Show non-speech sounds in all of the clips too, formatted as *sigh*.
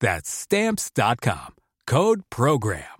That's Stamps.com. Code PROGRAM.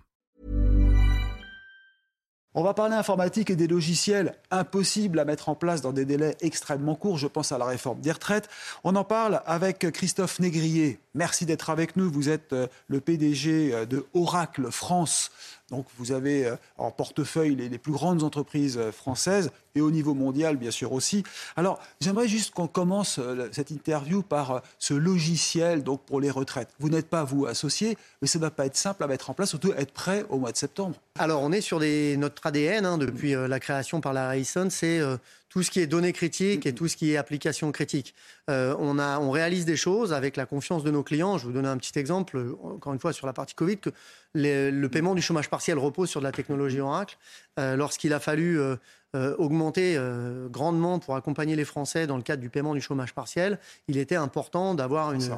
On va parler informatique et des logiciels impossibles à mettre en place dans des délais extrêmement courts. Je pense à la réforme des retraites. On en parle avec Christophe Négrier. Merci d'être avec nous. Vous êtes euh, le PDG euh, de Oracle France. Donc vous avez euh, en portefeuille les, plus grandes entreprises françaises et au niveau mondial bien sûr aussi. Alors j'aimerais juste qu'on commence cette interview par ce logiciel donc pour les retraites. Vous n'êtes pas vous associé, mais ça ne va pas être simple à mettre en place, surtout être prêt au mois de septembre. Alors on est sur des, notre ADN hein, depuis la création par la Rayson, c'est tout ce qui est données critiques et tout ce qui est application critique. on, a, on réalise des choses avec la confiance de nos clients. Je vous donner un petit exemple, encore une fois sur la partie Covid, que le paiement du chômage partiel repose sur de la technologie Oracle. Euh, lorsqu'il a fallu euh, euh, augmenter grandement pour accompagner les Français dans le cadre du paiement du chômage partiel, il était important d'avoir une,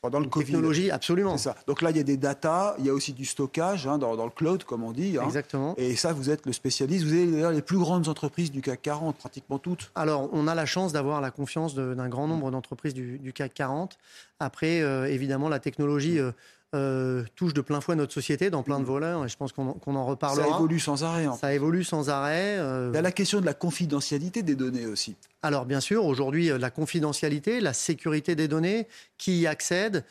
pendant le technologie, absolument. Ça. Donc là, il y a des datas, il y a aussi du stockage hein, dans, le cloud, comme on dit. Hein. Exactement. Et ça, vous êtes le spécialiste. Vous avez d'ailleurs les plus grandes entreprises du CAC 40, pratiquement toutes. Alors, on a la chance d'avoir la confiance d'un grand nombre d'entreprises du, CAC 40. Après, évidemment, la technologie euh, touche de plein fouet notre société dans plein de voleurs et je pense qu'on en reparlera. Ça évolue sans arrêt. Ça évolue sans arrêt. Euh. Il y a la question de la confidentialité des données aussi. Alors bien sûr, aujourd'hui, euh, la confidentialité, la sécurité des données, qui y accède,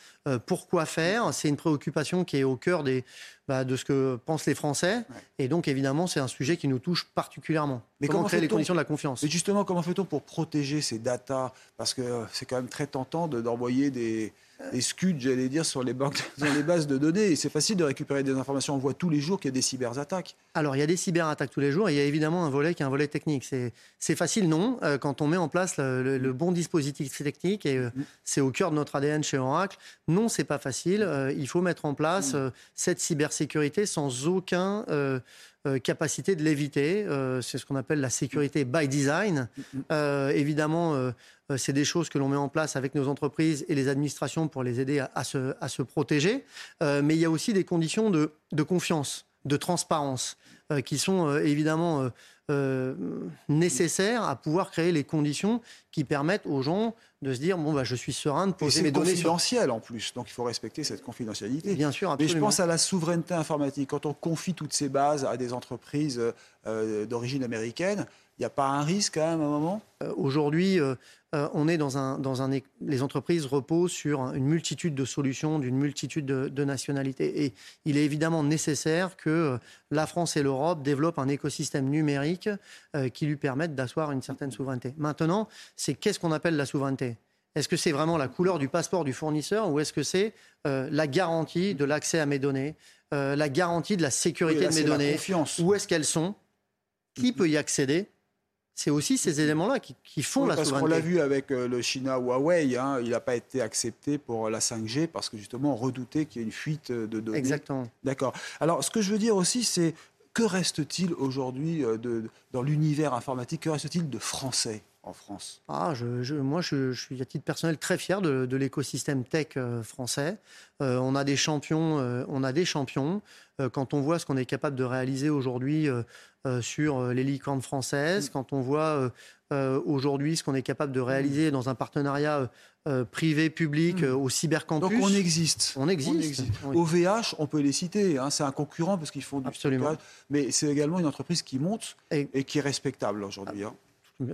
pourquoi faire, c'est une préoccupation qui est au cœur des, bah, de ce que pensent les Français. Et donc évidemment, c'est un sujet qui nous touche particulièrement. Mais comment, créer les conditions de la confiance? Et justement, comment fait-on pour protéger ces datas? Parce que c'est quand même très tentant d'envoyer des des scuds, j'allais dire, sur les, banques, *laughs* dans les bases de données. Et c'est facile de récupérer des informations. On voit tous les jours qu'il y a des cyberattaques. Alors, il y a des cyberattaques tous les jours. Et il y a évidemment un volet qui est un volet technique. C'est facile, non, euh, quand on met en place le, bon dispositif technique. Et euh, mm. c'est au cœur de notre ADN chez Oracle. Non, c'est pas facile. Euh, il faut mettre en place mm. cette cybersécurité sans aucun capacité de l'éviter. c'est ce qu'on appelle la sécurité by design. Mm, évidemment, euh, c'est des choses que l'on met en place avec nos entreprises et les administrations pour les aider à, se, protéger. Euh, mais il y a aussi des conditions de, confiance, de transparence, euh, qui sont évidemment nécessaires à pouvoir créer les conditions qui permettent aux gens de se dire bon bah je suis serein de poser mes données confidentiel en plus donc il faut respecter cette confidentialité bien sûr absolument. mais je pense à la souveraineté informatique quand on confie toutes ces bases à des entreprises d'origine américaine il n'y a pas un risque quand même à un moment? Aujourd'hui, euh, on est dans un, dans un, les entreprises reposent sur une multitude de solutions, d'une multitude de, nationalités. Et il est évidemment nécessaire que euh, la France et l'Europe développent un écosystème numérique euh, qui lui permette d'asseoir une certaine souveraineté. Maintenant, c'est qu'est-ce qu'on appelle la souveraineté? Est-ce que c'est vraiment la couleur du passeport du fournisseur ou est-ce que c'est la garantie de l'accès à mes données, la garantie de la sécurité de mes données? Où est-ce qu'elles sont? Qui peut y accéder? C'est aussi ces éléments-là qui, font la parce souveraineté. On l'a vu avec euh, le China Huawei, hein, il n'a pas été accepté pour la 5G parce que justement on redoutait qu'il y ait une fuite de données. Exactement. D'accord. Alors ce que je veux dire aussi, c'est que reste-t-il aujourd'hui euh, dans l'univers informatique Que reste-t-il de français? En France ah, je, Moi, je, suis à titre personnel très fier de, l'écosystème tech euh, français. on a des champions. on a des champions. quand on voit ce qu'on est capable de réaliser aujourd'hui euh, sur euh, les licornes françaises, quand on voit euh, aujourd'hui ce qu'on est capable de réaliser dans un partenariat privé-public mm. au cybercampus. Donc on existe. On existe. Au VH, on peut les citer. Hein. c'est un concurrent parce qu'ils font du Absolument. mais c'est également une entreprise qui monte et, qui est respectable aujourd'hui. Hein.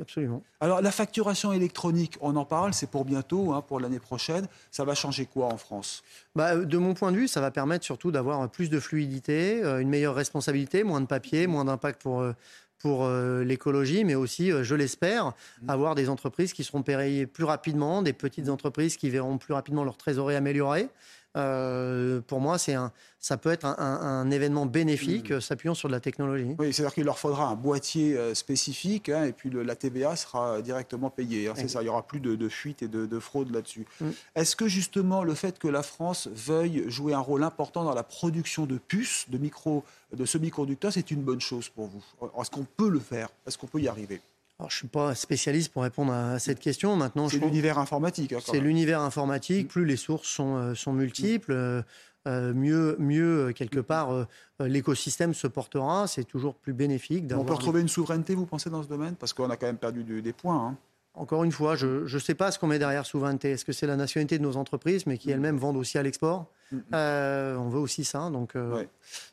Absolument. Alors la facturation électronique, on en parle, c'est pour bientôt, hein, pour l'année prochaine. Ça va changer quoi en France? Bah, De mon point de vue, ça va permettre surtout d'avoir plus de fluidité, euh, une meilleure responsabilité, moins de papier, moins d'impact pour, euh, pour euh, l'écologie, mais aussi, je l'espère, mmh. avoir des entreprises qui seront payées plus rapidement, des petites entreprises qui verront plus rapidement leur trésorerie améliorée. Euh, pour moi, c'est un, ça peut être un, événement bénéfique mmh. s'appuyant sur de la technologie. Oui, c'est-à-dire qu'il leur faudra un boîtier euh, spécifique hein, et puis la TVA sera directement payée. Hein, c'est ça, il n'y aura plus de, fuite et de, fraude là-dessus. Mmh. Est-ce que justement le fait que la France veuille jouer un rôle important dans la production de puces, de, micro, de semi-conducteurs, c'est une bonne chose pour vous? Est-ce qu'on peut le faire? Est-ce qu'on peut y arriver? Je ne suis pas spécialiste pour répondre à cette question. Maintenant, c'est l'univers informatique. Hein, c'est l'univers informatique. Plus les sources sont, euh, sont multiples, euh, euh, mieux, mieux quelque part l'écosystème se portera. C'est toujours plus bénéfique. On peut retrouver une souveraineté, vous pensez, dans ce domaine? Parce qu'on a quand même perdu des points. Hein. Encore une fois, je ne sais pas ce qu'on met derrière souveraineté. Est-ce que c'est la nationalité de nos entreprises, mais qui mm. elles-mêmes vendent aussi à l'export mm, mm. euh, On veut aussi ça. Donc, euh,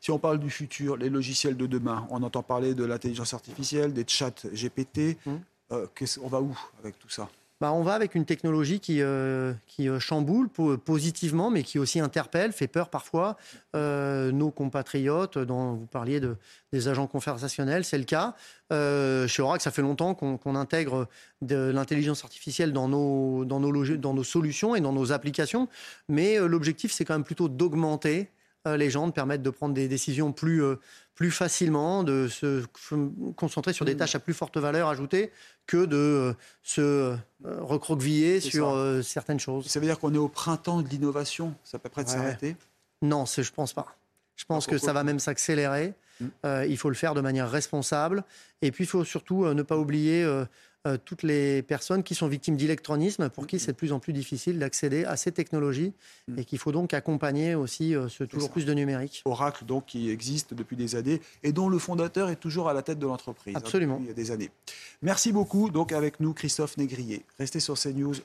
Si on parle du futur, les logiciels de demain, on entend parler de l'intelligence artificielle, des chats GPT. Euh, on va où avec tout ça? Bah, on va avec une technologie qui, euh, euh, chamboule positivement, mais qui aussi interpelle, fait peur parfois euh, nos compatriotes, dont vous parliez de, des agents conversationnels, c'est le cas. chez Oracle, ça fait longtemps qu'on intègre de l'intelligence artificielle dans nos solutions et dans nos applications, mais l'objectif, c'est quand même plutôt d'augmenter les gens, de permettre de prendre des décisions plus, plus facilement, de se concentrer sur des tâches à plus forte valeur ajoutée que de euh, se euh, recroqueviller sur euh, certaines choses. Ça veut dire qu'on est au printemps de l'innovation? Ça peut près de s'arrêter? Non, je ne pense pas. Je pense que ça va même s'accélérer. Hmm. il faut le faire de manière responsable. Et puis, il faut surtout ne pas oublier euh, toutes les personnes qui sont victimes d'électronisme, pour qui c'est de plus en plus difficile d'accéder à ces technologies mm. et qu'il faut donc accompagner aussi euh, ce toujours plus de numérique. Oracle, donc, qui existe depuis des années et dont le fondateur est toujours à la tête de l'entreprise. Hein, Absolument. il y a des années. Merci beaucoup, donc, avec nous, Christophe Négrier. Restez sur CNews.